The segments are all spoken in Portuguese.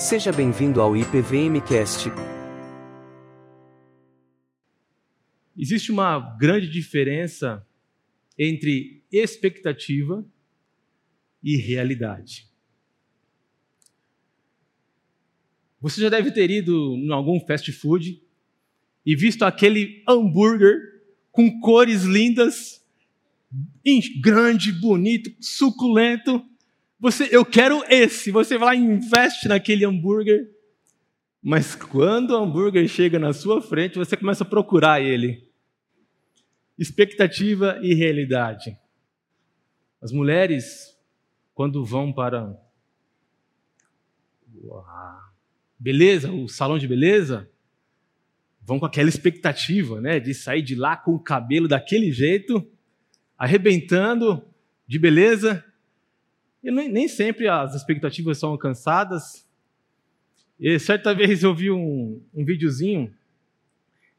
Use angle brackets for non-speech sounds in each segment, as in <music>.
Seja bem-vindo ao IPVMcast. Existe uma grande diferença entre expectativa e realidade. Você já deve ter ido em algum fast food e visto aquele hambúrguer com cores lindas, grande, bonito, suculento. Você, eu quero esse. Você vai lá e investe naquele hambúrguer. Mas quando o hambúrguer chega na sua frente, você começa a procurar ele. Expectativa e realidade. As mulheres, quando vão para beleza, o salão de beleza, vão com aquela expectativa, né, de sair de lá com o cabelo daquele jeito, arrebentando de beleza. E nem sempre as expectativas são alcançadas. E certa vez eu vi um, um videozinho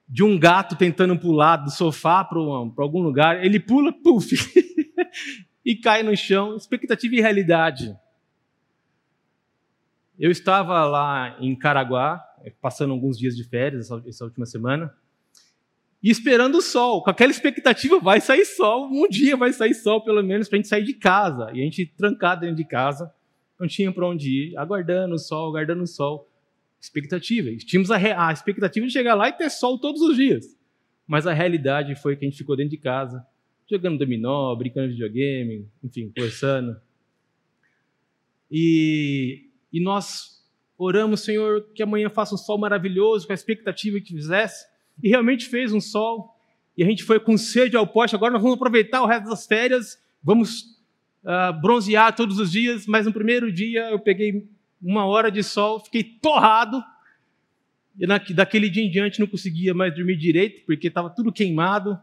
de um gato tentando pular do sofá para algum lugar. Ele pula, puf, <laughs> e cai no chão. Expectativa e realidade. Eu estava lá em Caraguá, passando alguns dias de férias essa, essa última semana, e esperando o sol, com aquela expectativa, vai sair sol, um dia vai sair sol, pelo menos, para a gente sair de casa. E a gente trancado dentro de casa, não tinha para onde ir, aguardando o sol, aguardando o sol. Expectativa. Tínhamos a, a expectativa de chegar lá e ter sol todos os dias. Mas a realidade foi que a gente ficou dentro de casa, jogando dominó, brincando de videogame, enfim, conversando. E, e nós oramos, Senhor, que amanhã faça um sol maravilhoso, com a expectativa que fizesse. E realmente fez um sol. E a gente foi com sede ao poste. Agora nós vamos aproveitar o resto das férias. Vamos uh, bronzear todos os dias. Mas no primeiro dia eu peguei uma hora de sol, fiquei torrado. E na, daquele dia em diante não conseguia mais dormir direito, porque estava tudo queimado.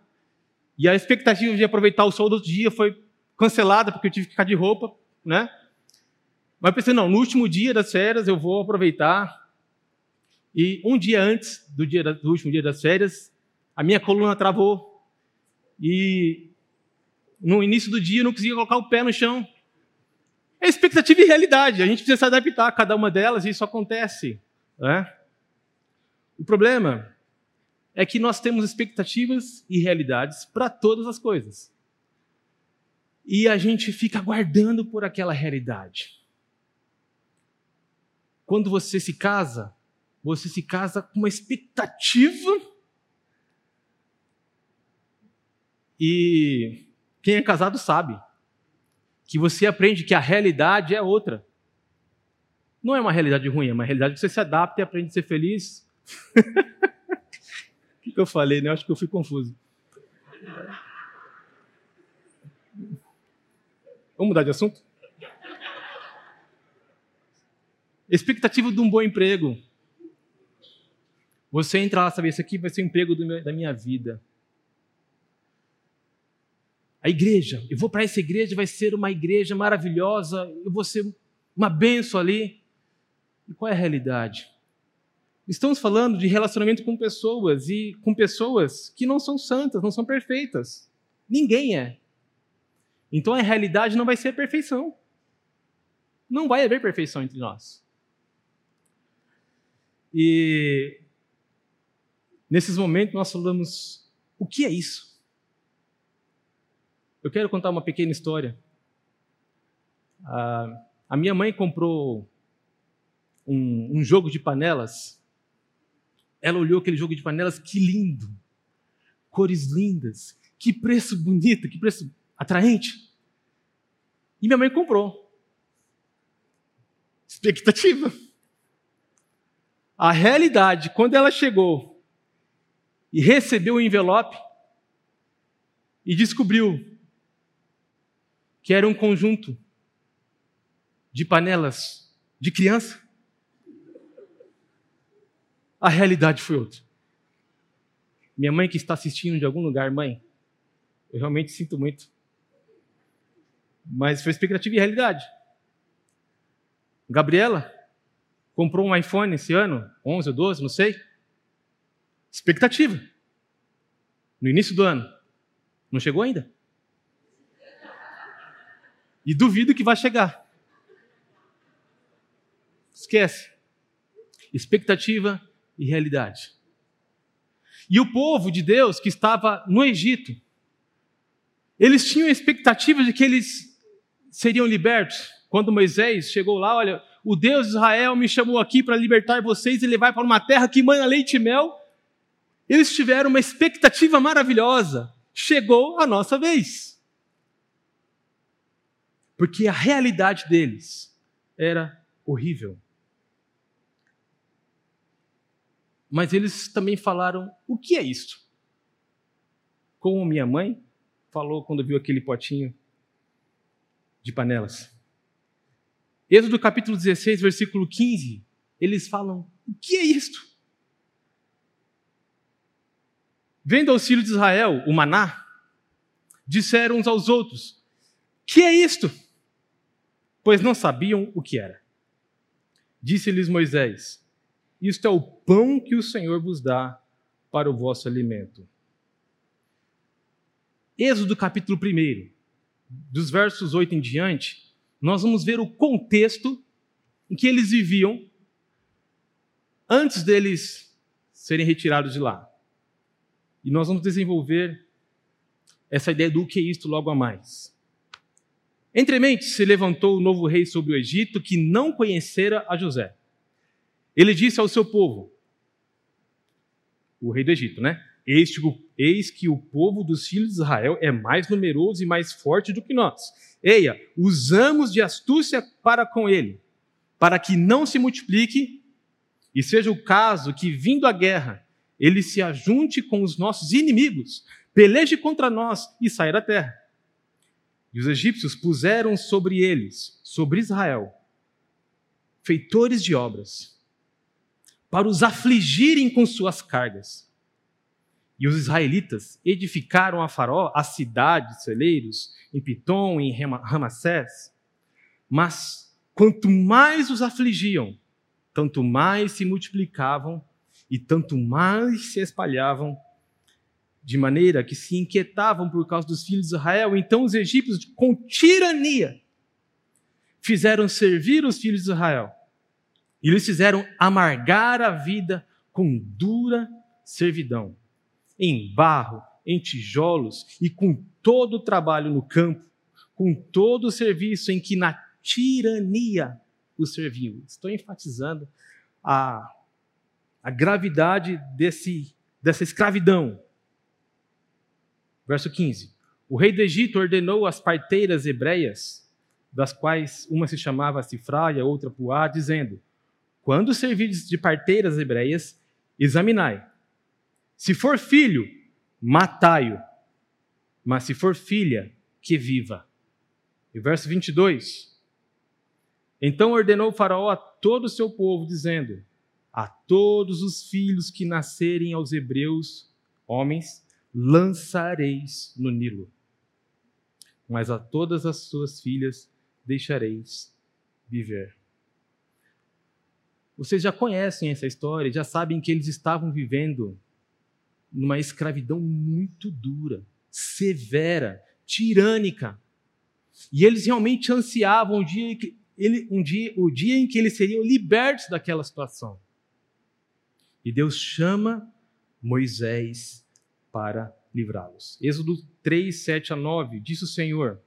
E a expectativa de aproveitar o sol do outro dia foi cancelada, porque eu tive que ficar de roupa, né? Mas pensei, não, no último dia das férias eu vou aproveitar. E um dia antes do, dia, do último dia das férias, a minha coluna travou. E no início do dia eu não conseguia colocar o pé no chão. É expectativa e realidade. A gente precisa se adaptar a cada uma delas e isso acontece. Né? O problema é que nós temos expectativas e realidades para todas as coisas. E a gente fica aguardando por aquela realidade. Quando você se casa, você se casa com uma expectativa. E quem é casado sabe que você aprende que a realidade é outra. Não é uma realidade ruim, é uma realidade que você se adapta e aprende a ser feliz. <laughs> o que, eu falei, né? Acho que eu fui confuso. Vamos mudar de assunto? Expectativa de um bom emprego. Você entra lá, sabe, esse aqui vai ser o emprego meu, da minha vida. A igreja, eu vou para essa igreja, vai ser uma igreja maravilhosa, eu vou ser uma benção ali. E qual é a realidade? Estamos falando de relacionamento com pessoas e com pessoas que não são santas, não são perfeitas. Ninguém é. Então a realidade não vai ser perfeição. Não vai haver perfeição entre nós. E nesses momentos nós falamos: o que é isso? Eu quero contar uma pequena história. Ah, a minha mãe comprou um, um, jogo de panelas. Ela olhou aquele jogo de panelas, que lindo! Cores lindas, que preço bonito, que preço atraente. E minha mãe comprou. Expectativa. A realidade, quando ela chegou e recebeu o envelope e descobriu que era um conjunto de panelas de criança, a realidade foi outra. Minha mãe que está assistindo de algum lugar, mãe, eu realmente sinto muito. Mas foi expectativa e realidade. Gabriela comprou um iPhone esse ano, 11 ou 12, não sei. Expectativa. No início do ano. Não chegou ainda. E duvido que vai chegar. Esquece. expectativa e realidade. E o povo de Deus que estava no Egito, eles tinham a expectativa de que eles seriam libertos. Quando Moisés chegou lá, olha, o Deus de Israel me chamou aqui para libertar vocês e levar para uma terra que mana leite e mel. Eles tiveram uma expectativa maravilhosa. Chegou a nossa vez. Porque a realidade deles era horrível. Mas eles também falaram: o que é isto? Como minha mãe falou quando viu aquele potinho de panelas. Êxodo capítulo 16, versículo 15, eles falam: o que é isto? Vendo ao filhos de Israel o maná, disseram uns aos outros: Que é isto? Pois não sabiam o que era. Disse-lhes Moisés: Isto é o pão que o Senhor vos dá para o vosso alimento. Êxodo capítulo 1, dos versos 8 em diante, nós vamos ver o contexto em que eles viviam antes deles serem retirados de lá. E nós vamos desenvolver essa ideia do que é isto logo a mais. Entremente se levantou o novo rei sobre o Egito que não conhecera a José. Ele disse ao seu povo, o rei do Egito, né? Eis que o povo dos filhos de Israel é mais numeroso e mais forte do que nós. Eia, usamos de astúcia para com ele, para que não se multiplique, e seja o caso que, vindo a guerra, ele se ajunte com os nossos inimigos, peleje contra nós e saia da terra. E os egípcios puseram sobre eles, sobre Israel, feitores de obras, para os afligirem com suas cargas e os israelitas edificaram a Faró as cidades, celeiros, em Pitom, em Ramassés. Mas quanto mais os afligiam, tanto mais se multiplicavam e tanto mais se espalhavam, de maneira que se inquietavam por causa dos filhos de Israel. Então os egípcios, com tirania, fizeram servir os filhos de Israel. E eles fizeram amargar a vida com dura servidão em barro, em tijolos e com todo o trabalho no campo, com todo o serviço em que na tirania o serviu. Estou enfatizando a, a gravidade desse, dessa escravidão. Verso 15. O rei do Egito ordenou às parteiras hebreias, das quais uma se chamava Cifra e a outra Puá, dizendo: Quando servirdes de parteiras hebreias, examinai se for filho, matai-o. Mas se for filha, que viva. E verso 22. Então ordenou o Faraó a todo o seu povo, dizendo: A todos os filhos que nascerem aos hebreus, homens, lançareis no Nilo. Mas a todas as suas filhas deixareis viver. Vocês já conhecem essa história, já sabem que eles estavam vivendo numa escravidão muito dura, severa, tirânica. E eles realmente ansiavam um dia, um dia, o dia em que eles seriam libertos daquela situação. E Deus chama Moisés para livrá-los. Êxodo 3, 7 a 9, disse o Senhor: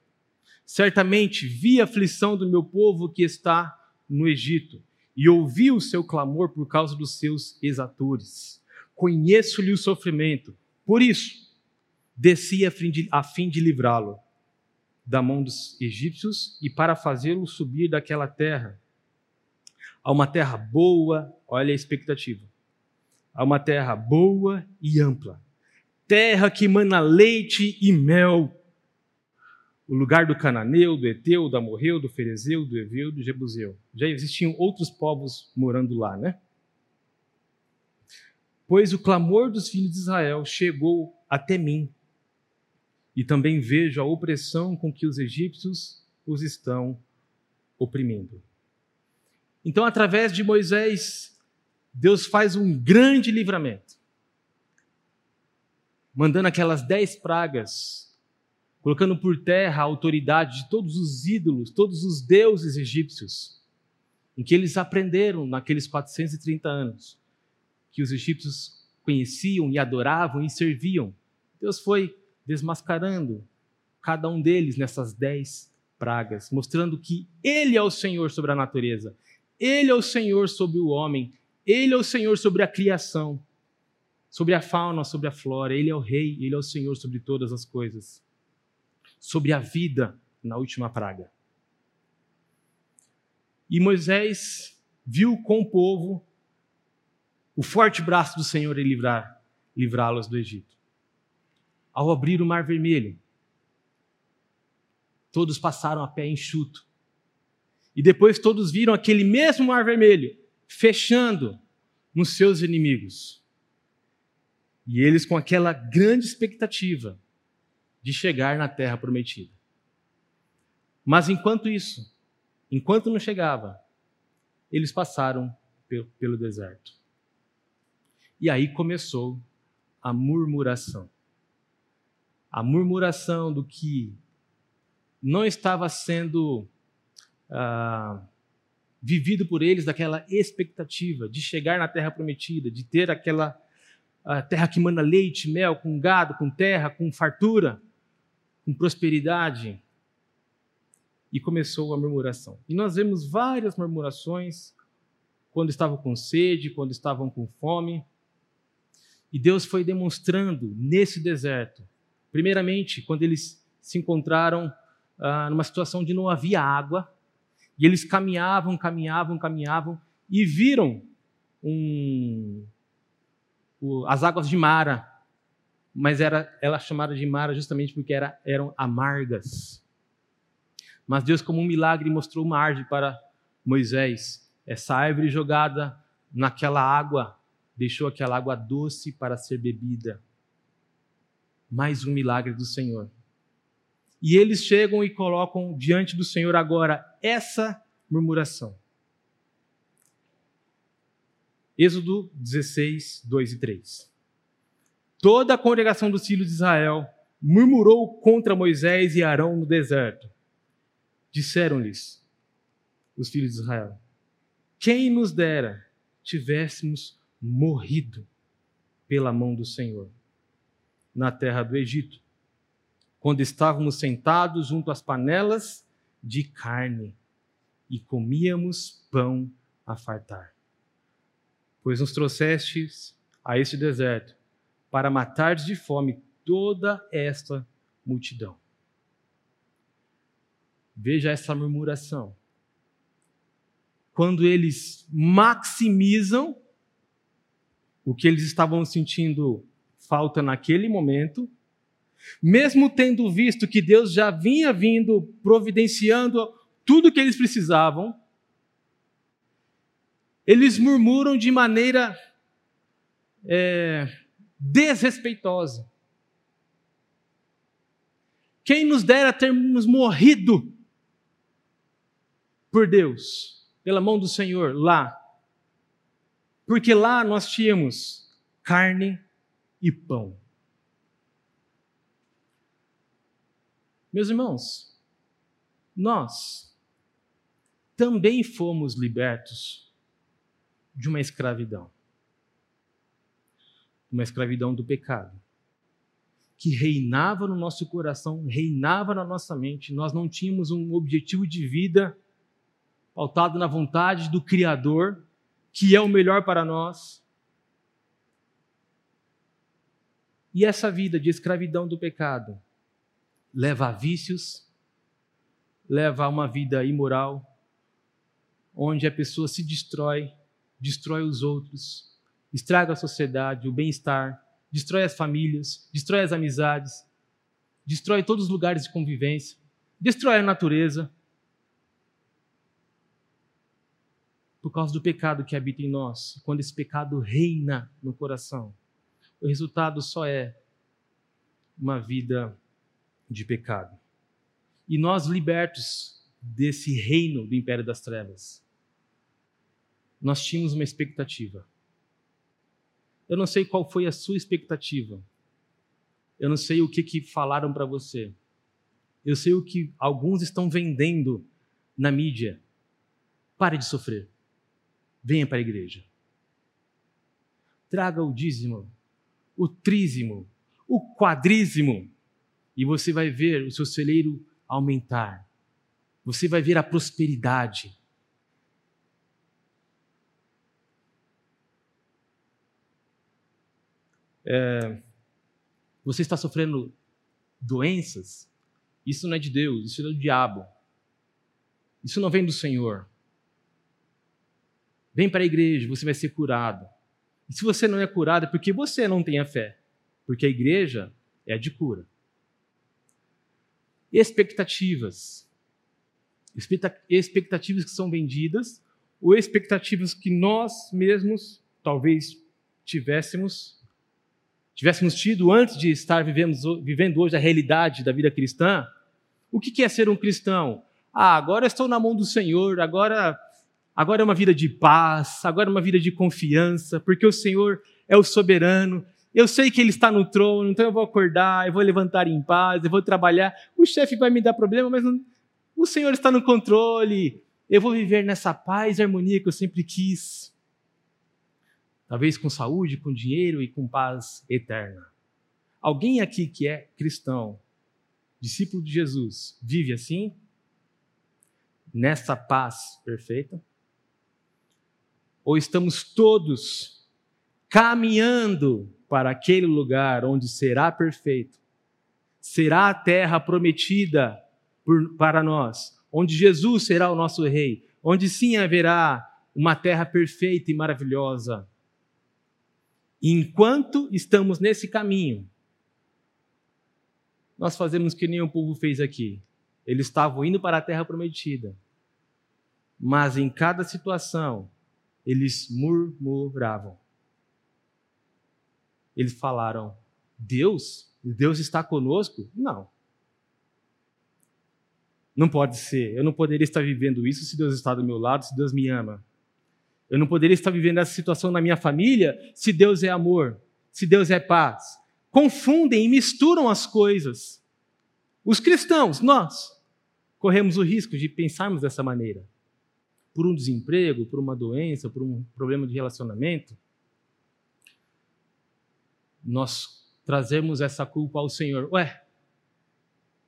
Certamente vi a aflição do meu povo que está no Egito, e ouvi o seu clamor por causa dos seus exatores conheço-lhe o sofrimento. Por isso, desci a fim de, de livrá-lo da mão dos egípcios e para fazê-lo subir daquela terra a uma terra boa, olha a expectativa, a uma terra boa e ampla, terra que mana leite e mel, o lugar do cananeu, do eteu, do amorreu, do ferezeu, do eveu, do jebuseu. Já existiam outros povos morando lá, né? Pois o clamor dos filhos de Israel chegou até mim, e também vejo a opressão com que os egípcios os estão oprimindo. Então, através de Moisés, Deus faz um grande livramento, mandando aquelas dez pragas, colocando por terra a autoridade de todos os ídolos, todos os deuses egípcios. em que eles aprenderam naqueles 430 anos que os egípcios conheciam e adoravam e serviam. Deus foi desmascarando cada um deles nessas dez pragas, mostrando que Ele é o Senhor sobre a natureza, Ele é o Senhor sobre o homem, Ele é o Senhor sobre a criação, sobre a fauna, sobre a flora, Ele é o Rei, Ele é o Senhor sobre todas as coisas, sobre a vida na última praga. E Moisés viu com o povo o forte braço do Senhor em livrar, livrá-los do Egito. Ao abrir o Mar Vermelho, todos passaram a pé enxuto. E depois todos viram aquele mesmo Mar Vermelho fechando nos seus inimigos. E eles com aquela grande expectativa de chegar na terra prometida. Mas enquanto isso, Enquanto não chegava, eles passaram pelo deserto. E aí começou a murmuração. A murmuração do que não estava sendo ah, vivido por eles, daquela expectativa de chegar na terra prometida, de ter aquela terra que manda leite, mel, com gado, com terra, com fartura, com prosperidade e começou a murmuração. E nós vemos várias murmurações quando estavam com sede, quando estavam com fome. E Deus foi demonstrando nesse deserto, primeiramente, quando eles se encontraram ah, numa situação de não havia água, e eles caminhavam, caminhavam, caminhavam, e viram um, o, as águas de Mara, mas era, ela chamada de Mara justamente porque era, eram amargas. Mas Deus, como um milagre, mostrou uma árvore para Moisés. Essa árvore jogada naquela água deixou aquela água doce para ser bebida. Mais um milagre do Senhor. E eles chegam e colocam diante do Senhor agora essa murmuração. Êxodo 16, 2 e 3. Toda a congregação dos filhos de Israel murmurou contra Moisés e Arão no deserto disseram-lhes os filhos de Israel: Quem nos dera tivéssemos morrido pela mão do Senhor na terra do Egito, quando estávamos sentados junto às panelas de carne e comíamos pão a fartar. Pois nos trouxestes a este deserto para matar de fome toda esta multidão. Veja essa murmuração. Quando eles maximizam o que eles estavam sentindo falta naquele momento, mesmo tendo visto que Deus já vinha vindo providenciando tudo o que eles precisavam, eles murmuram de maneira é, desrespeitosa. Quem nos dera termos morrido por Deus, pela mão do Senhor lá. Porque lá nós tínhamos carne e pão. Meus irmãos, nós também fomos libertos de uma escravidão. Uma escravidão do pecado. Que reinava no nosso coração, reinava na nossa mente. Nós não tínhamos um objetivo de vida pautado na vontade do Criador, que é o melhor para nós. E essa vida de escravidão do pecado leva a vícios, leva a uma vida imoral, onde a pessoa se destrói, destrói os outros, estraga a sociedade, o bem-estar, destrói as famílias, destrói as amizades, destrói todos os lugares de convivência, destrói a natureza, por causa do pecado que habita em nós, quando esse pecado reina no coração, o resultado só é uma vida de pecado. E nós, libertos desse reino do império das trevas, nós tínhamos uma expectativa. Eu não sei qual foi a sua expectativa. Eu não sei o que, que falaram para você. Eu sei o que alguns estão vendendo na mídia Pare de sofrer. Venha para a igreja. Traga o dízimo, o trízimo, o quadrízimo, e você vai ver o seu celeiro aumentar. Você vai ver a prosperidade. É, você está sofrendo doenças? Isso não é de Deus, isso é do diabo. Isso não vem do Senhor. Vem para a igreja, você vai ser curado. E se você não é curado, é porque você não tem a fé. Porque a igreja é a de cura. Expectativas. Expectativas que são vendidas, ou expectativas que nós mesmos talvez tivéssemos tivéssemos tido antes de estar vivendo, vivendo hoje a realidade da vida cristã. O que é ser um cristão? Ah, agora estou na mão do Senhor, agora Agora é uma vida de paz, agora é uma vida de confiança, porque o Senhor é o soberano. Eu sei que Ele está no trono, então eu vou acordar, eu vou levantar em paz, eu vou trabalhar. O chefe vai me dar problema, mas não... o Senhor está no controle. Eu vou viver nessa paz e harmonia que eu sempre quis. Talvez com saúde, com dinheiro e com paz eterna. Alguém aqui que é cristão, discípulo de Jesus, vive assim? Nessa paz perfeita? ou estamos todos caminhando para aquele lugar onde será perfeito, será a terra prometida por, para nós, onde Jesus será o nosso Rei, onde sim haverá uma terra perfeita e maravilhosa. enquanto estamos nesse caminho, nós fazemos que o povo fez aqui. Eles estavam indo para a terra prometida. Mas em cada situação, eles murmuravam. Eles falaram: Deus? Deus está conosco? Não. Não pode ser. Eu não poderia estar vivendo isso se Deus está do meu lado, se Deus me ama. Eu não poderia estar vivendo essa situação na minha família se Deus é amor, se Deus é paz. Confundem e misturam as coisas. Os cristãos, nós, corremos o risco de pensarmos dessa maneira por um desemprego, por uma doença, por um problema de relacionamento, nós trazemos essa culpa ao Senhor. Ué,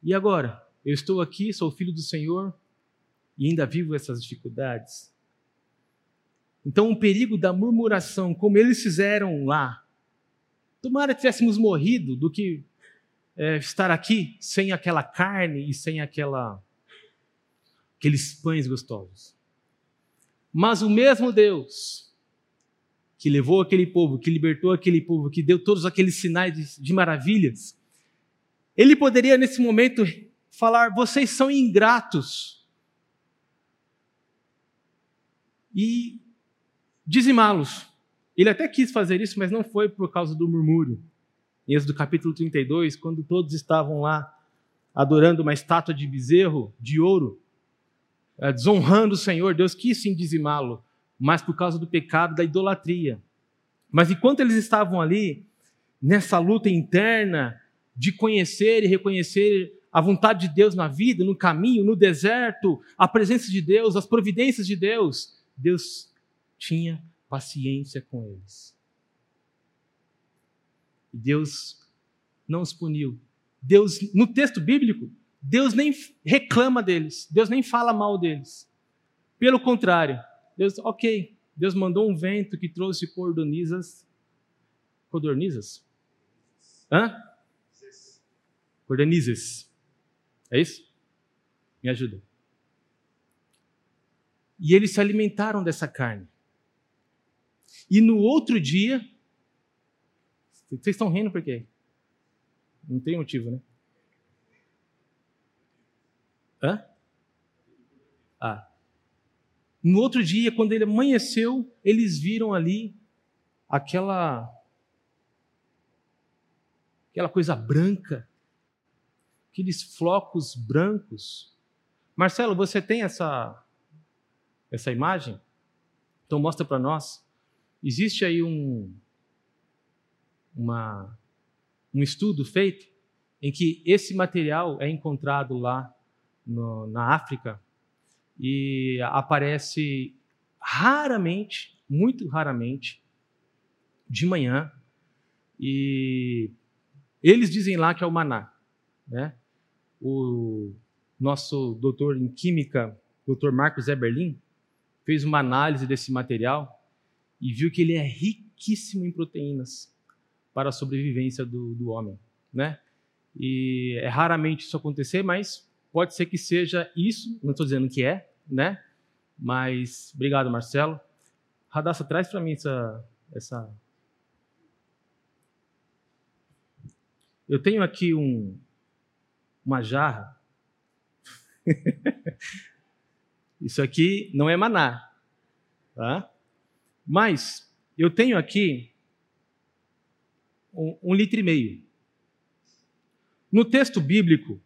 e agora? Eu estou aqui, sou filho do Senhor e ainda vivo essas dificuldades. Então, o perigo da murmuração, como eles fizeram lá, tomara tivéssemos morrido do que é, estar aqui sem aquela carne e sem aquela, aqueles pães gostosos. Mas o mesmo Deus que levou aquele povo, que libertou aquele povo, que deu todos aqueles sinais de, de maravilhas, ele poderia nesse momento falar: vocês são ingratos. E dizimá-los. Ele até quis fazer isso, mas não foi por causa do murmúrio. Em Êxodo capítulo 32, quando todos estavam lá adorando uma estátua de bezerro de ouro, é, desonrando o Senhor, Deus quis sim dizimá-lo, mas por causa do pecado da idolatria. Mas enquanto eles estavam ali, nessa luta interna de conhecer e reconhecer a vontade de Deus na vida, no caminho, no deserto, a presença de Deus, as providências de Deus, Deus tinha paciência com eles. Deus não os puniu. Deus, no texto bíblico, Deus nem reclama deles, Deus nem fala mal deles. Pelo contrário, Deus, ok, Deus mandou um vento que trouxe cordonizas. Codornizas? Hã? Cordonizas. É isso? Me ajuda. E eles se alimentaram dessa carne. E no outro dia. Vocês estão rindo por quê? Não tem motivo, né? Hã? Ah. No outro dia, quando ele amanheceu, eles viram ali aquela aquela coisa branca, aqueles flocos brancos. Marcelo, você tem essa essa imagem? Então mostra para nós. Existe aí um uma um estudo feito em que esse material é encontrado lá no, na África, e aparece raramente, muito raramente, de manhã. E eles dizem lá que é o maná. Né? O nosso doutor em química, doutor Marcos Eberlin, fez uma análise desse material e viu que ele é riquíssimo em proteínas para a sobrevivência do, do homem. Né? E é raramente isso acontecer, mas pode ser que seja isso, não estou dizendo que é, né? Mas obrigado, Marcelo. Radassa, traz para mim essa, essa. Eu tenho aqui um, uma jarra. <laughs> Isso aqui não é maná, tá? Mas eu tenho aqui um, um litro e meio. No texto bíblico,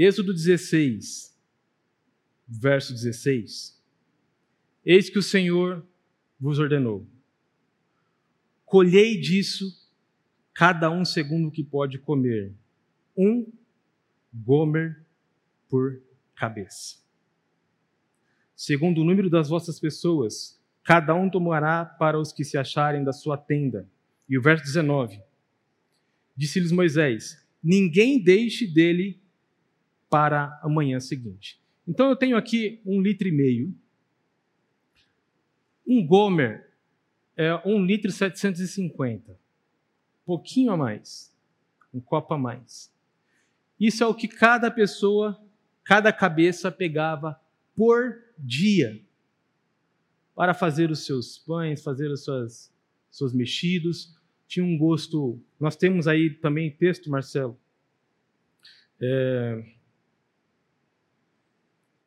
Êxodo 16, verso 16. Eis que o Senhor vos ordenou: colhei disso cada um segundo o que pode comer, um gomer por cabeça. Segundo o número das vossas pessoas, cada um tomará para os que se acharem da sua tenda. E o verso 19: Disse-lhes Moisés: Ninguém deixe dele para a manhã seguinte. Então eu tenho aqui um litro e meio. Um Gomer é um litro e 750. Pouquinho a mais. Um copo a mais. Isso é o que cada pessoa, cada cabeça pegava por dia para fazer os seus pães, fazer os seus, seus mexidos. Tinha um gosto. Nós temos aí também texto, Marcelo. É,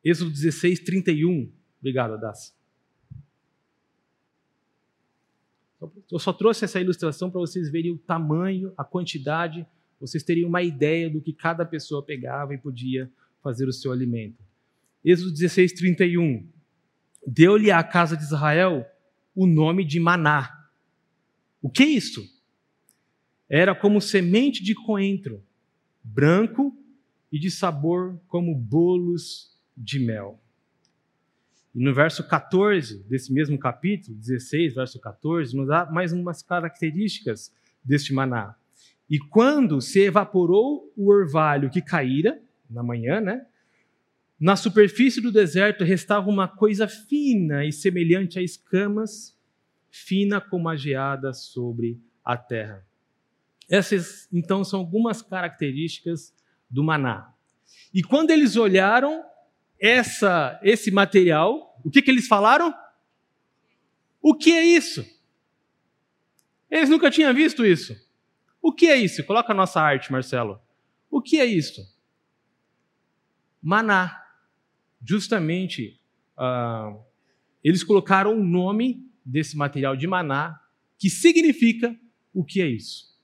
Êxodo 16, 31. Obrigado, Adassa. Eu só trouxe essa ilustração para vocês verem o tamanho, a quantidade, vocês teriam uma ideia do que cada pessoa pegava e podia fazer o seu alimento. Êxodo 16, 31. Deu-lhe à casa de Israel o nome de maná. O que é isso? Era como semente de coentro, branco e de sabor como bolos de mel. E no verso 14 desse mesmo capítulo, 16, verso 14, nos dá mais umas características deste maná. E quando se evaporou o orvalho que caíra, na manhã, né? Na superfície do deserto restava uma coisa fina e semelhante a escamas, fina como a geada sobre a terra. Essas, então, são algumas características do maná. E quando eles olharam essa, esse material, o que, que eles falaram? O que é isso? Eles nunca tinham visto isso. O que é isso? Coloca a nossa arte, Marcelo. O que é isso? Maná. Justamente, uh, eles colocaram o nome desse material de maná, que significa o que é isso.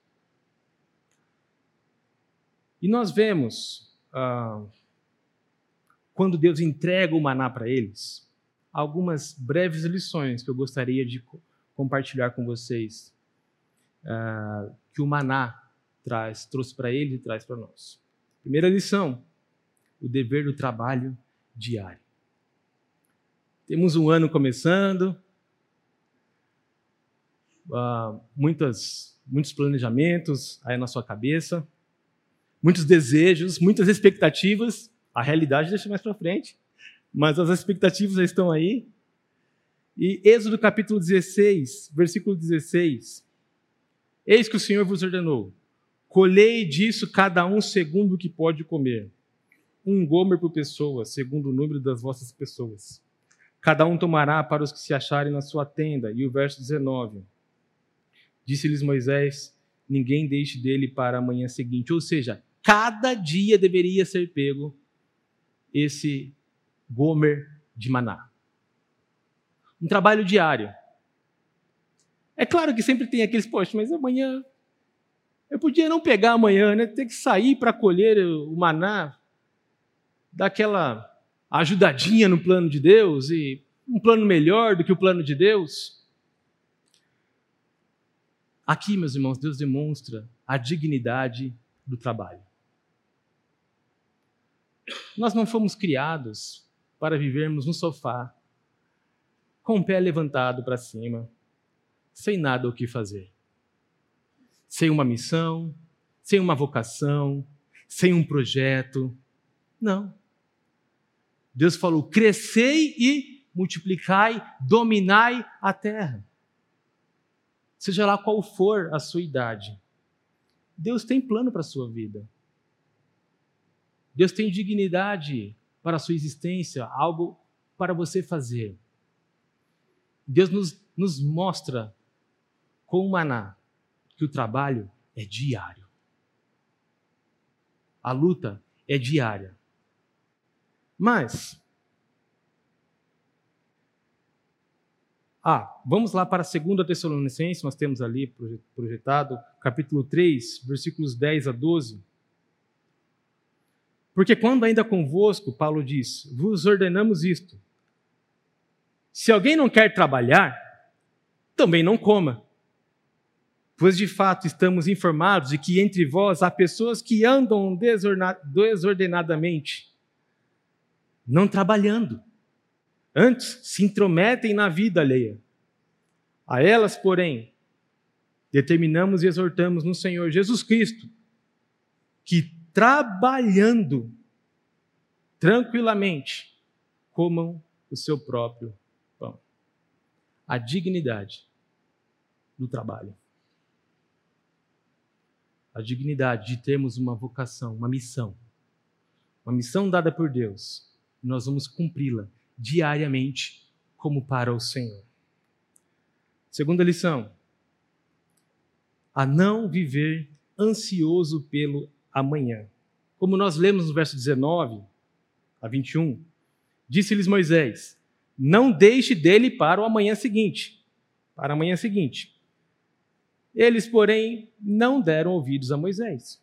E nós vemos uh, quando Deus entrega o maná para eles, algumas breves lições que eu gostaria de compartilhar com vocês, uh, que o maná traz, trouxe para eles e traz para nós. Primeira lição: o dever do trabalho diário. Temos um ano começando, uh, muitas, muitos planejamentos aí na sua cabeça, muitos desejos, muitas expectativas. A realidade deixa mais para frente, mas as expectativas estão aí. E Êxodo capítulo 16, versículo 16. Eis que o Senhor vos ordenou: colhei disso cada um segundo o que pode comer. Um gomer por pessoa, segundo o número das vossas pessoas. Cada um tomará para os que se acharem na sua tenda. E o verso 19. Disse-lhes Moisés: Ninguém deixe dele para a manhã seguinte. Ou seja, cada dia deveria ser pego esse Gomer de Maná. Um trabalho diário. É claro que sempre tem aqueles, poxa, mas amanhã. Eu podia não pegar amanhã, né? Ter que sair para colher o maná, dar aquela ajudadinha no plano de Deus e um plano melhor do que o plano de Deus. Aqui, meus irmãos, Deus demonstra a dignidade do trabalho. Nós não fomos criados para vivermos no sofá, com o pé levantado para cima, sem nada o que fazer. Sem uma missão, sem uma vocação, sem um projeto. Não. Deus falou: crescei e multiplicai, dominai a terra. Seja lá qual for a sua idade, Deus tem plano para a sua vida. Deus tem dignidade para a sua existência, algo para você fazer. Deus nos, nos mostra com o maná que o trabalho é diário. A luta é diária. Mas, ah, vamos lá para a segunda Tessalonicenses, nós temos ali projetado, capítulo 3, versículos 10 a 12. Porque quando ainda convosco, Paulo diz, vos ordenamos isto. Se alguém não quer trabalhar, também não coma. Pois de fato estamos informados de que entre vós há pessoas que andam desordenadamente, não trabalhando. Antes se intrometem na vida alheia. A elas, porém, determinamos e exortamos no Senhor Jesus Cristo que trabalhando tranquilamente, comam o seu próprio pão. A dignidade do trabalho. A dignidade de termos uma vocação, uma missão. Uma missão dada por Deus. E nós vamos cumpri-la diariamente como para o Senhor. Segunda lição: a não viver ansioso pelo amanhã. Como nós lemos no verso 19 a 21, disse-lhes Moisés: Não deixe dele para o amanhã seguinte, para amanhã seguinte. Eles, porém, não deram ouvidos a Moisés.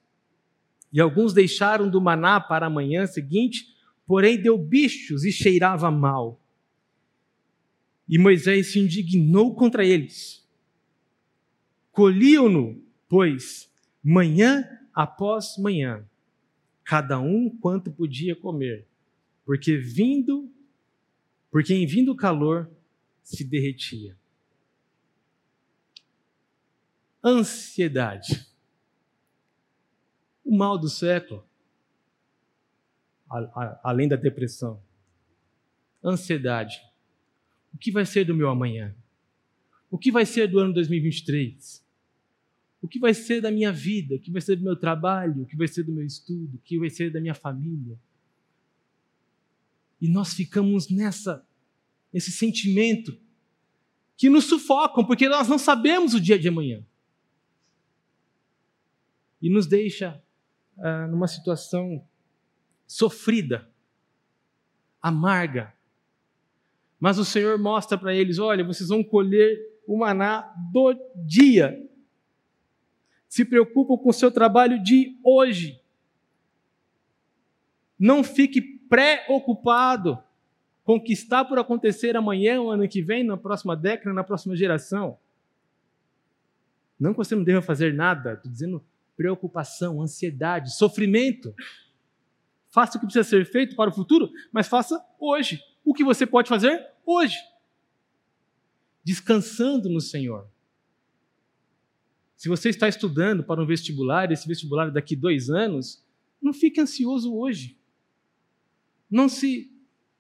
E alguns deixaram do maná para a manhã seguinte, porém deu bichos e cheirava mal. E Moisés se indignou contra eles. Colhiam-no, pois, manhã após manhã, cada um quanto podia comer, porque vindo, porque em vindo o calor se derretia. Ansiedade. O mal do século, além da depressão. Ansiedade. O que vai ser do meu amanhã? O que vai ser do ano 2023? O que vai ser da minha vida, o que vai ser do meu trabalho, o que vai ser do meu estudo, o que vai ser da minha família. E nós ficamos nessa, nesse sentimento que nos sufocam, porque nós não sabemos o dia de amanhã. E nos deixa ah, numa situação sofrida, amarga. Mas o Senhor mostra para eles: olha, vocês vão colher o maná do dia se preocupam com o seu trabalho de hoje. Não fique preocupado com o que está por acontecer amanhã, o ano que vem, na próxima década, na próxima geração. Não que você não deva fazer nada, estou dizendo preocupação, ansiedade, sofrimento. Faça o que precisa ser feito para o futuro, mas faça hoje. O que você pode fazer hoje. Descansando no Senhor. Se você está estudando para um vestibular, esse vestibular daqui dois anos, não fique ansioso hoje. Não se,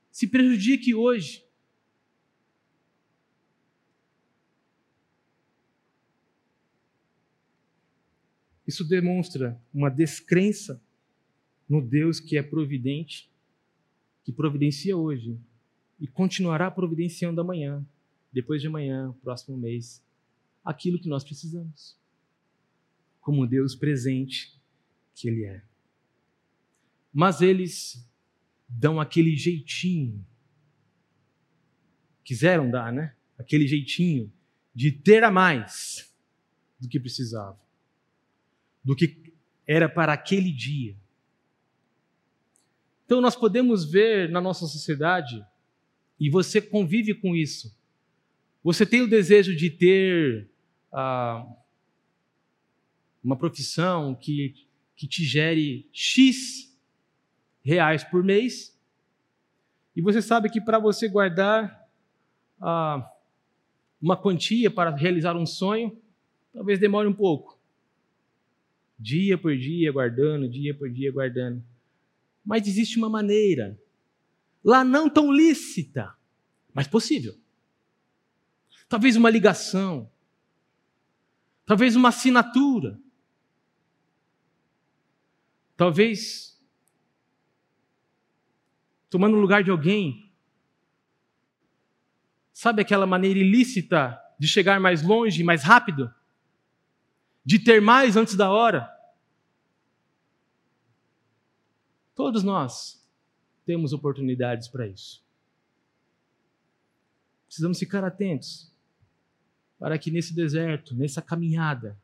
se prejudique hoje. Isso demonstra uma descrença no Deus que é providente, que providencia hoje e continuará providenciando amanhã, depois de amanhã, próximo mês, aquilo que nós precisamos como Deus presente que Ele é. Mas eles dão aquele jeitinho, quiseram dar, né? Aquele jeitinho de ter a mais do que precisava, do que era para aquele dia. Então nós podemos ver na nossa sociedade, e você convive com isso, você tem o desejo de ter. Ah, uma profissão que, que te gere X reais por mês. E você sabe que para você guardar ah, uma quantia para realizar um sonho, talvez demore um pouco. Dia por dia guardando, dia por dia guardando. Mas existe uma maneira, lá não tão lícita, mas possível. Talvez uma ligação, talvez uma assinatura, talvez tomando o lugar de alguém. Sabe aquela maneira ilícita de chegar mais longe, mais rápido? De ter mais antes da hora? Todos nós temos oportunidades para isso. Precisamos ficar atentos para que nesse deserto, nessa caminhada,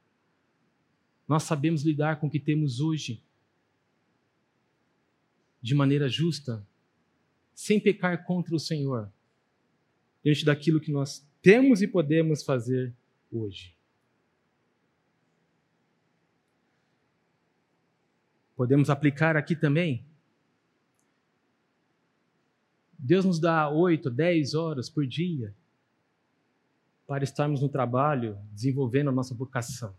nós sabemos lidar com o que temos hoje de maneira justa, sem pecar contra o Senhor, diante daquilo que nós temos e podemos fazer hoje. Podemos aplicar aqui também. Deus nos dá oito, dez horas por dia para estarmos no trabalho, desenvolvendo a nossa vocação.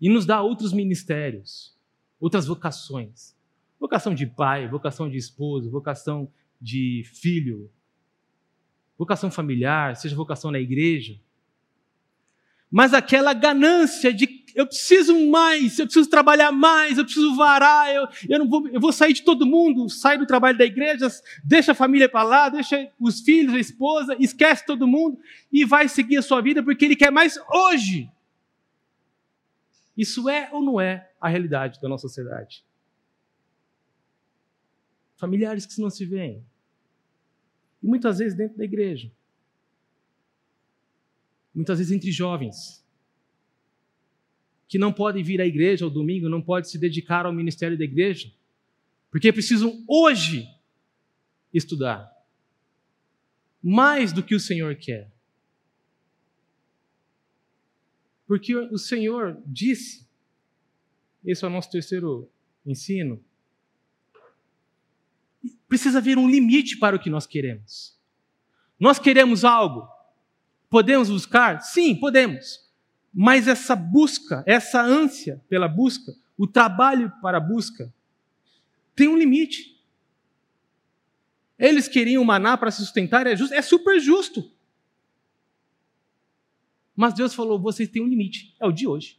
E nos dá outros ministérios, outras vocações. Vocação de pai, vocação de esposo, vocação de filho, vocação familiar, seja vocação na igreja. Mas aquela ganância de eu preciso mais, eu preciso trabalhar mais, eu preciso varar, eu, eu, não vou, eu vou sair de todo mundo, sai do trabalho da igreja, deixa a família para lá, deixa os filhos, a esposa, esquece todo mundo e vai seguir a sua vida porque ele quer mais hoje. Isso é ou não é a realidade da nossa sociedade? Familiares que não se veem. E muitas vezes dentro da igreja. Muitas vezes entre jovens que não podem vir à igreja ao domingo, não podem se dedicar ao ministério da igreja, porque precisam hoje estudar mais do que o Senhor quer. Porque o Senhor disse, esse é o nosso terceiro ensino, precisa haver um limite para o que nós queremos. Nós queremos algo, podemos buscar? Sim, podemos. Mas essa busca, essa ânsia pela busca, o trabalho para a busca, tem um limite. Eles queriam maná para se sustentar, é, justo, é super justo. Mas Deus falou: vocês têm um limite, é o de hoje.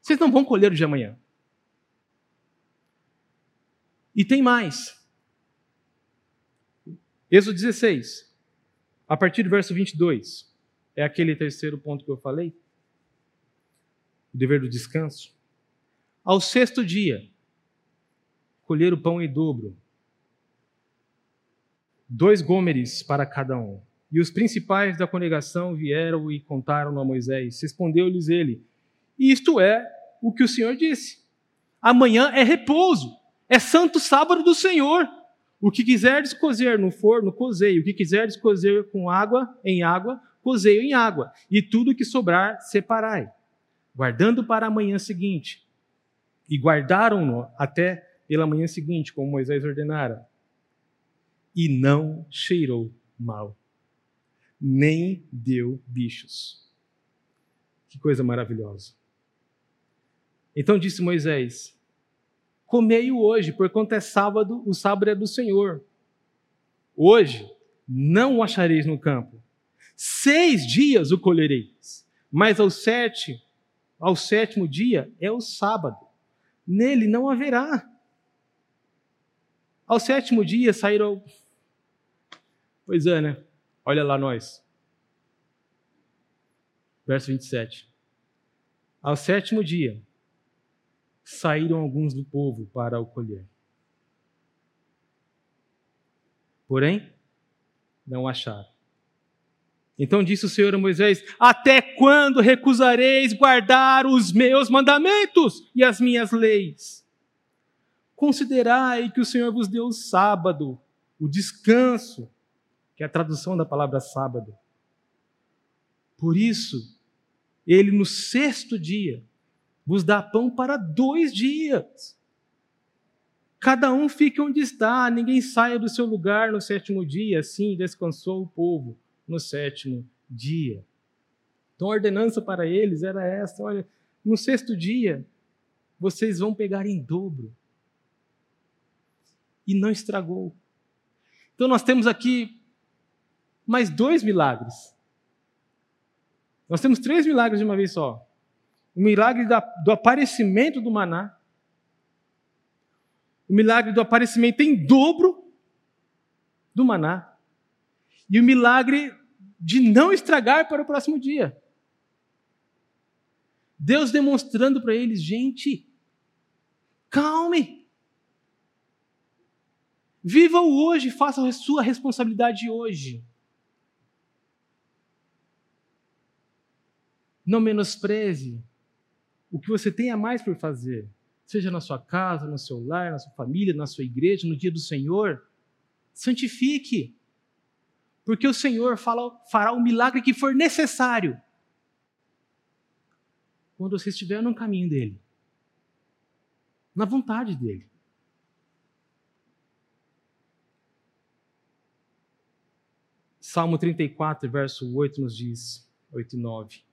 Vocês não vão colher o de amanhã. E tem mais. Êxodo 16, a partir do verso 22, é aquele terceiro ponto que eu falei o dever do descanso. Ao sexto dia, colher o pão em dobro, dois gômeres para cada um. E os principais da congregação vieram e contaram a Moisés. Respondeu-lhes ele: Isto é o que o Senhor disse. Amanhã é repouso, é santo sábado do Senhor. O que quiserdes cozer no forno, cozei. O que quiserdes cozer com água, em água, cozei em água. E tudo que sobrar, separai guardando para a manhã seguinte. E guardaram-no até pela manhã seguinte, como Moisés ordenara. E não cheirou mal, nem deu bichos. Que coisa maravilhosa. Então disse Moisés: Comei-o hoje, porquanto é sábado, o sábado é do Senhor. Hoje não o achareis no campo. Seis dias o colhereis, mas aos sete ao sétimo dia é o sábado. Nele não haverá. Ao sétimo dia saíram. Pois é, né? Olha lá nós. Verso 27. Ao sétimo dia saíram alguns do povo para o colher. Porém, não acharam. Então disse o Senhor a Moisés: Até quando recusareis guardar os meus mandamentos e as minhas leis? Considerai que o Senhor vos deu o sábado, o descanso, que é a tradução da palavra sábado. Por isso, ele no sexto dia vos dá pão para dois dias. Cada um fique onde está, ninguém saia do seu lugar no sétimo dia. Assim descansou o povo no sétimo dia. Então a ordenança para eles era essa: olha, no sexto dia, vocês vão pegar em dobro. E não estragou. Então nós temos aqui mais dois milagres. Nós temos três milagres de uma vez só. O milagre do aparecimento do maná, o milagre do aparecimento em dobro do maná e o milagre de não estragar para o próximo dia. Deus demonstrando para eles, gente, calme. Viva o hoje, faça a sua responsabilidade hoje. Não menospreze o que você tem a mais por fazer seja na sua casa, no seu lar, na sua família, na sua igreja, no dia do Senhor, santifique. Porque o Senhor fala, fará o milagre que for necessário quando você estiver no caminho dele, na vontade dele. Salmo 34, verso 8 nos diz, 8 e 9.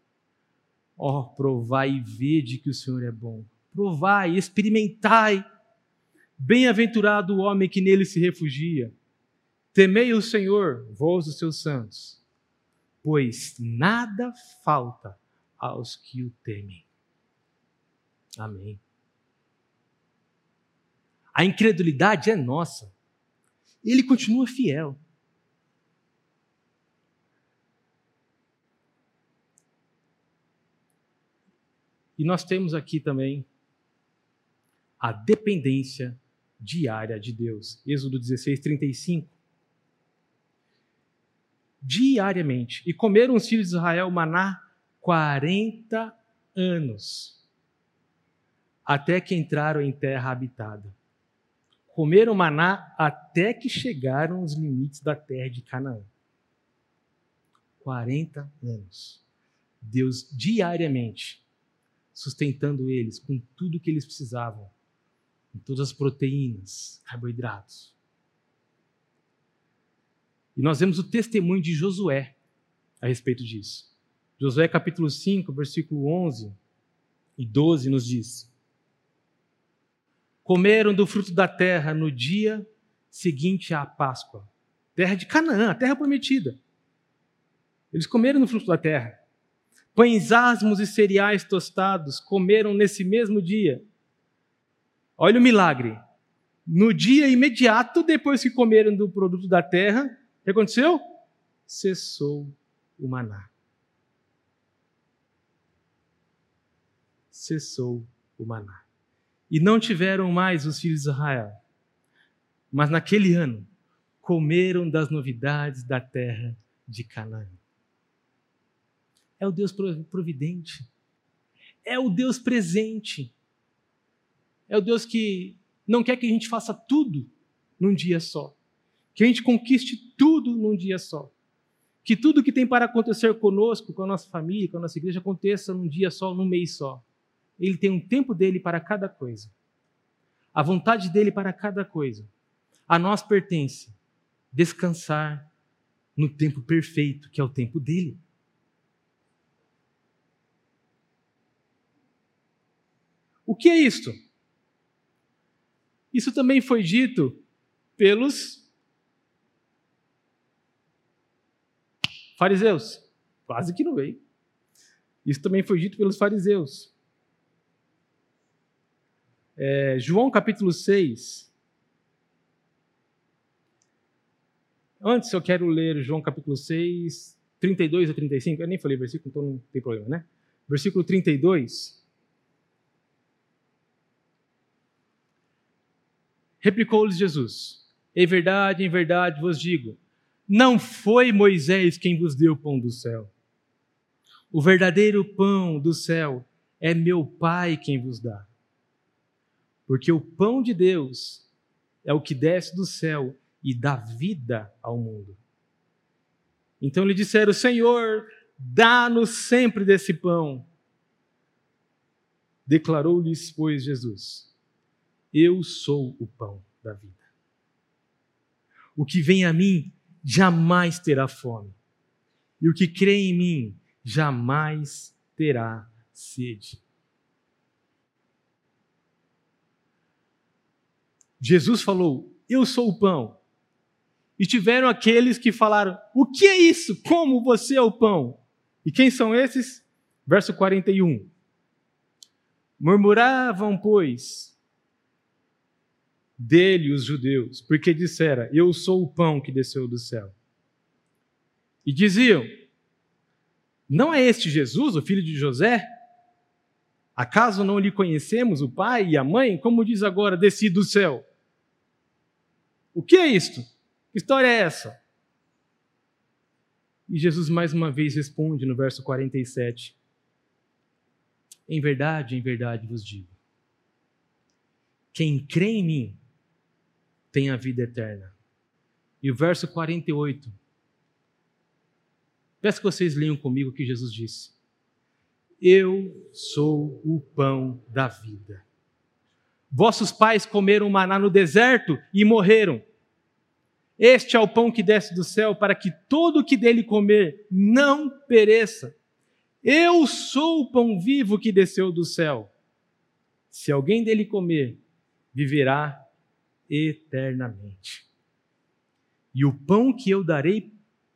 Ó, oh, provai e vede que o Senhor é bom provai, experimentai. Bem-aventurado o homem que nele se refugia. Temei o Senhor, vós os seus santos, pois nada falta aos que o temem. Amém. A incredulidade é nossa. Ele continua fiel. E nós temos aqui também a dependência diária de Deus. Êxodo 16, 35. Diariamente. E comeram os filhos de Israel maná 40 anos, até que entraram em terra habitada. Comeram maná até que chegaram os limites da terra de Canaã. 40 anos. Deus diariamente sustentando eles com tudo que eles precisavam em todas as proteínas, carboidratos. E nós vemos o testemunho de Josué a respeito disso. Josué capítulo 5, versículo 11 e 12 nos diz: Comeram do fruto da terra no dia seguinte à Páscoa, terra de Canaã, a terra prometida. Eles comeram do fruto da terra. Pães asmos e cereais tostados comeram nesse mesmo dia Olha o milagre. No dia imediato depois que comeram do produto da terra, o que aconteceu? Cessou o maná. Cessou o maná. E não tiveram mais os filhos de Israel. Mas naquele ano comeram das novidades da terra de Canaã. É o Deus providente. É o Deus presente é o Deus que não quer que a gente faça tudo num dia só. Que a gente conquiste tudo num dia só. Que tudo que tem para acontecer conosco, com a nossa família, com a nossa igreja, aconteça num dia só, num mês só. Ele tem um tempo dele para cada coisa. A vontade dele para cada coisa. A nós pertence descansar no tempo perfeito, que é o tempo dele. O que é isto? Isso também foi dito pelos fariseus. Quase que não veio. Isso também foi dito pelos fariseus. É, João capítulo 6. Antes eu quero ler João capítulo 6, 32 a 35. Eu nem falei versículo, então não tem problema, né? Versículo 32. Replicou-lhes Jesus: Em verdade, em verdade vos digo, não foi Moisés quem vos deu o pão do céu. O verdadeiro pão do céu é meu Pai quem vos dá. Porque o pão de Deus é o que desce do céu e dá vida ao mundo. Então lhe disseram: Senhor, dá-nos sempre desse pão. Declarou-lhes, pois, Jesus: Eu sou o pão da vida. O que vem a mim jamais terá fome, e o que crê em mim jamais terá sede. Jesus falou: Eu sou o pão. E tiveram aqueles que falaram: O que é isso? Como você é o pão? E quem são esses? Verso 41. Murmuravam, pois, dele os judeus, porque dissera: Eu sou o pão que desceu do céu. E diziam: Não é este Jesus, o filho de José? Acaso não lhe conhecemos o pai e a mãe? Como diz agora, desci do céu? O que é isto? Que história é essa? E Jesus mais uma vez responde no verso 47: Em verdade, em verdade vos digo: quem crê em mim tem a vida eterna. E o verso 48. Peço que vocês leiam comigo o que Jesus disse. Eu sou o pão da vida. Vossos pais comeram maná no deserto e morreram. Este é o pão que desce do céu, para que todo o que dele comer não pereça. Eu sou o pão vivo que desceu do céu. Se alguém dele comer, viverá eternamente. E o pão que eu darei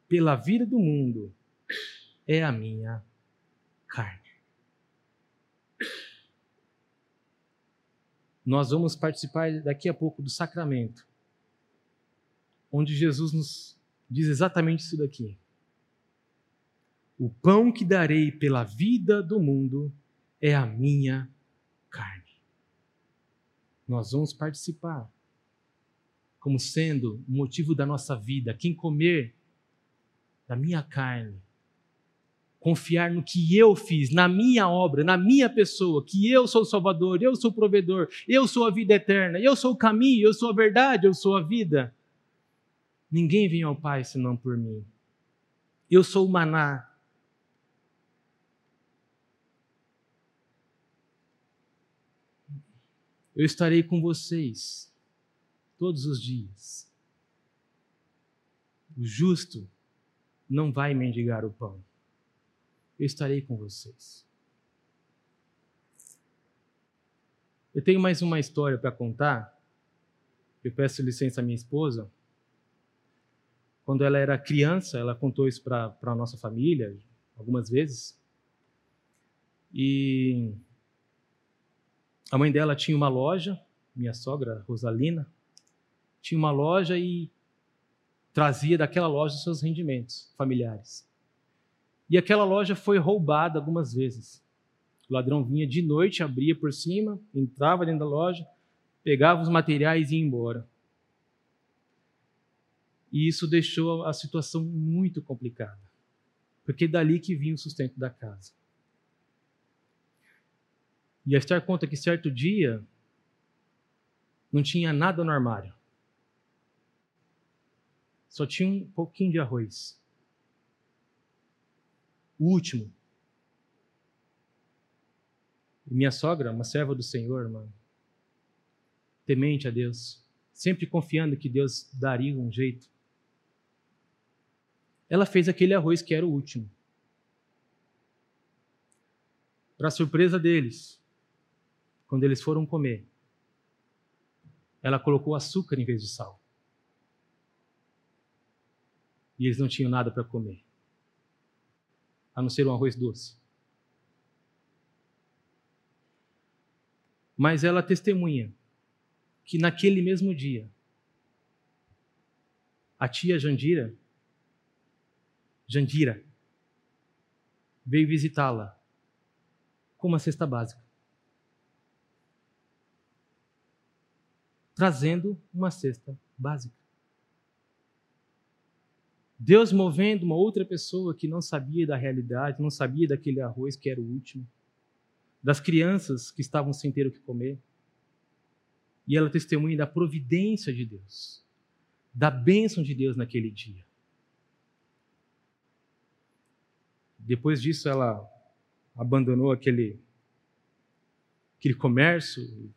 pela vida do mundo é a minha carne. Nós vamos participar daqui a pouco do sacramento, onde Jesus nos diz exatamente isso daqui. O pão que darei pela vida do mundo é a minha carne. Nós vamos participar como sendo o motivo da nossa vida. Quem comer da minha carne, confiar no que eu fiz, na minha obra, na minha pessoa, que eu sou o Salvador, eu sou o provedor, eu sou a vida eterna, eu sou o caminho, eu sou a verdade, eu sou a vida. Ninguém vem ao Pai senão por mim. Eu sou o maná. Eu estarei com vocês todos os dias. O justo não vai mendigar o pão. Eu estarei com vocês. Eu tenho mais uma história para contar. Eu peço licença à minha esposa. Quando ela era criança, ela contou isso para a nossa família algumas vezes. E a mãe dela tinha uma loja, minha sogra, Rosalina tinha uma loja e trazia daquela loja os seus rendimentos familiares. E aquela loja foi roubada algumas vezes. O ladrão vinha de noite, abria por cima, entrava dentro da loja, pegava os materiais e ia embora. E isso deixou a situação muito complicada, porque é dali que vinha o sustento da casa. E a Esther conta que certo dia não tinha nada no armário. Só tinha um pouquinho de arroz. O último. E minha sogra, uma serva do Senhor, mano, temente a Deus, sempre confiando que Deus daria um jeito. Ela fez aquele arroz que era o último. Para surpresa deles, quando eles foram comer, ela colocou açúcar em vez de sal e eles não tinham nada para comer, a não ser um arroz doce. Mas ela testemunha que naquele mesmo dia, a tia Jandira, Jandira, veio visitá-la com uma cesta básica. Trazendo uma cesta básica. Deus movendo uma outra pessoa que não sabia da realidade, não sabia daquele arroz que era o último, das crianças que estavam sem ter o que comer. E ela testemunha da providência de Deus, da bênção de Deus naquele dia. Depois disso, ela abandonou aquele, aquele comércio,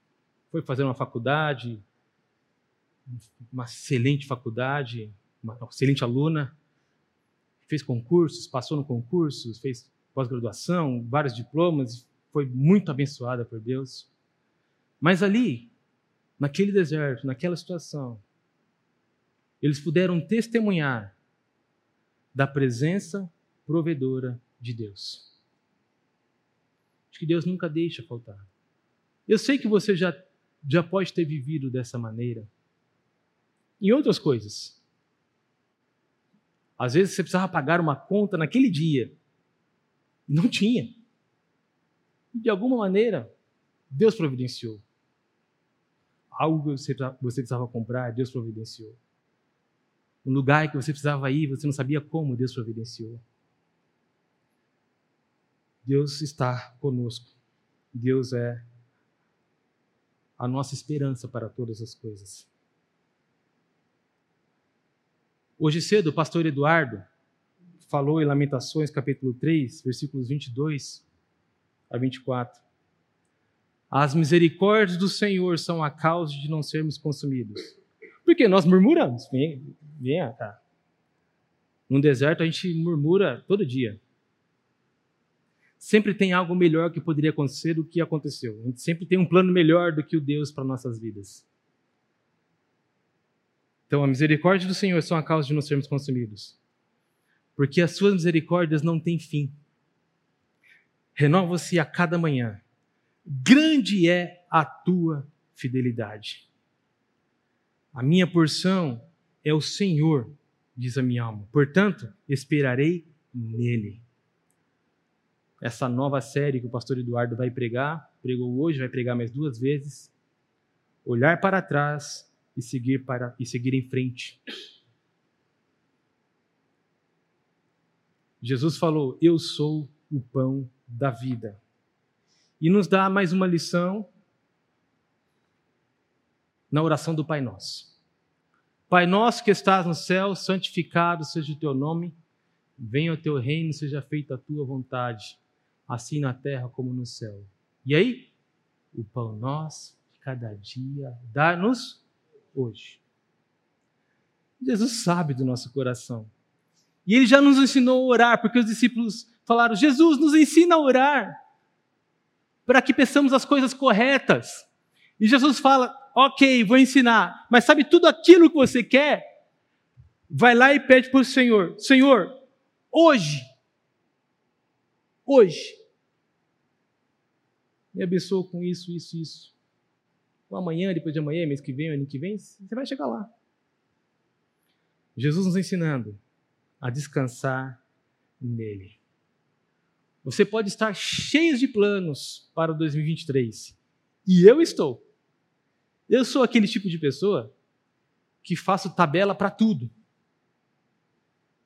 foi fazer uma faculdade, uma excelente faculdade, uma excelente aluna, fez concursos, passou no concurso, fez pós-graduação, vários diplomas, foi muito abençoada por Deus. Mas ali, naquele deserto, naquela situação, eles puderam testemunhar da presença provedora de Deus. Acho que Deus nunca deixa faltar. Eu sei que você já, já pode ter vivido dessa maneira. Em outras coisas. Às vezes você precisava pagar uma conta naquele dia. Não tinha. E de alguma maneira, Deus providenciou. Algo que você, precisava comprar, Deus providenciou. Um lugar que você precisava ir, você não sabia como, Deus providenciou. Deus está conosco. Deus é a nossa esperança para todas as coisas. Hoje cedo, o pastor Eduardo falou em Lamentações, capítulo 3, versículos 22 a 24. As misericórdias do Senhor são a causa de não sermos consumidos. Porque nós murmuramos. Vem, vem cá. No deserto a gente murmura todo dia. Sempre tem algo melhor que poderia acontecer do que aconteceu. A gente sempre tem um plano melhor do que o Deus para nossas vidas. Então, a misericórdia do Senhor são a causa de não sermos consumidos. Porque as suas misericórdias não têm fim. Renova-se a cada manhã. Grande é a tua fidelidade. A minha porção é o Senhor, diz a minha alma. Portanto, esperarei nele. Essa nova série que o pastor Eduardo vai pregar, pregou hoje, vai pregar mais duas vezes. Olhar para trás e seguir para e seguir em frente. Jesus falou: "Eu sou o pão da vida". E nos dá mais uma lição na oração do Pai Nosso. Pai nosso que estás no céu, santificado seja o teu nome, venha o teu reino, seja feita a tua vontade, assim na terra como no céu. E aí, o pão nosso cada dia, dá-nos hoje. Jesus sabe do nosso coração. E ele já nos ensinou a orar, porque os discípulos falaram: Jesus, nos ensina a orar, para que peçamos as coisas corretas. E Jesus fala: Ok, vou ensinar, mas sabe tudo aquilo que você quer? Vai lá e pede para o Senhor: Senhor, hoje, hoje, me abençoa com isso, isso, isso. Amanhã, depois de amanhã, mês que vem, ano que vem, você vai chegar lá. Jesus nos ensinando a descansar nele. Você pode estar cheio de planos para o 2023. E eu estou. Eu sou aquele tipo de pessoa que faço tabela para tudo.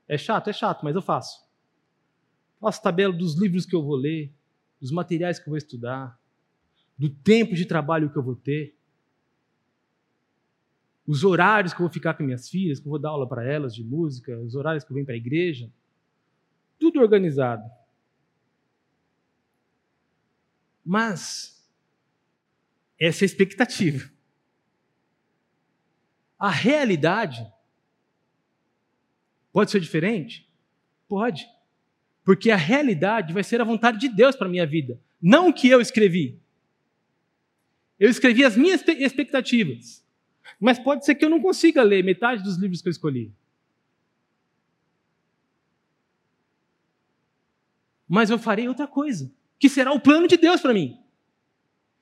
É chato, é chato, mas eu faço. Faço tabela dos livros que eu vou ler, dos materiais que eu vou estudar, do tempo de trabalho que eu vou ter, os horários que eu vou ficar com minhas filhas, que eu vou dar aula para elas de música, os horários que eu venho para a igreja. Tudo organizado. Mas essa é a expectativa. A realidade pode ser diferente? Pode. Porque a realidade vai ser a vontade de Deus para a minha vida, não o que eu escrevi. Eu escrevi as minhas expectativas. Mas pode ser que eu não consiga ler metade dos livros que eu escolhi. Mas eu farei outra coisa, que será o plano de Deus para mim.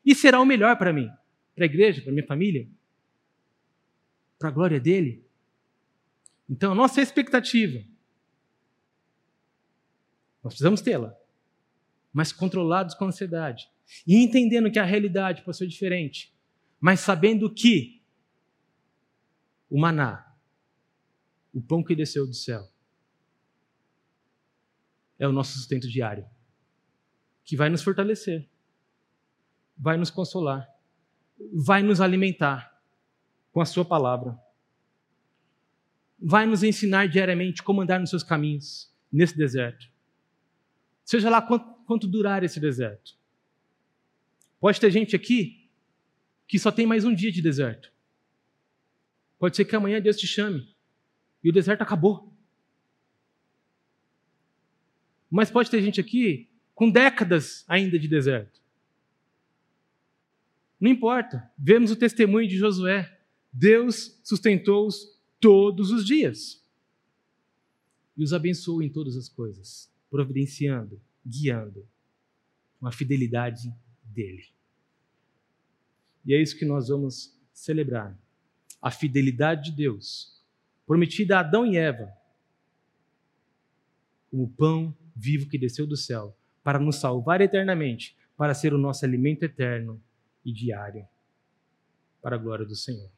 E será o melhor para mim, para a igreja, para minha família, para a glória dele. Então, a nossa expectativa, nós precisamos tê-la, mas controlados com ansiedade. E entendendo que a realidade pode ser diferente, mas sabendo que o maná, o pão que desceu do céu, é o nosso sustento diário, que vai nos fortalecer, vai nos consolar, vai nos alimentar com a Sua palavra. Vai nos ensinar diariamente como andar nos seus caminhos nesse deserto. Seja lá quanto, quanto durar esse deserto. Pode ter gente aqui que só tem mais um dia de deserto. Pode ser que amanhã Deus te chame e o deserto acabou. Mas pode ter gente aqui com décadas ainda de deserto. Não importa. Vemos o testemunho de Josué. Deus sustentou-os todos os dias e os abençoou em todas as coisas, providenciando, guiando, uma fidelidade dele. E é isso que nós vamos celebrar. A fidelidade de Deus, prometida a Adão e Eva, como pão vivo que desceu do céu, para nos salvar eternamente, para ser o nosso alimento eterno e diário, para a glória do Senhor.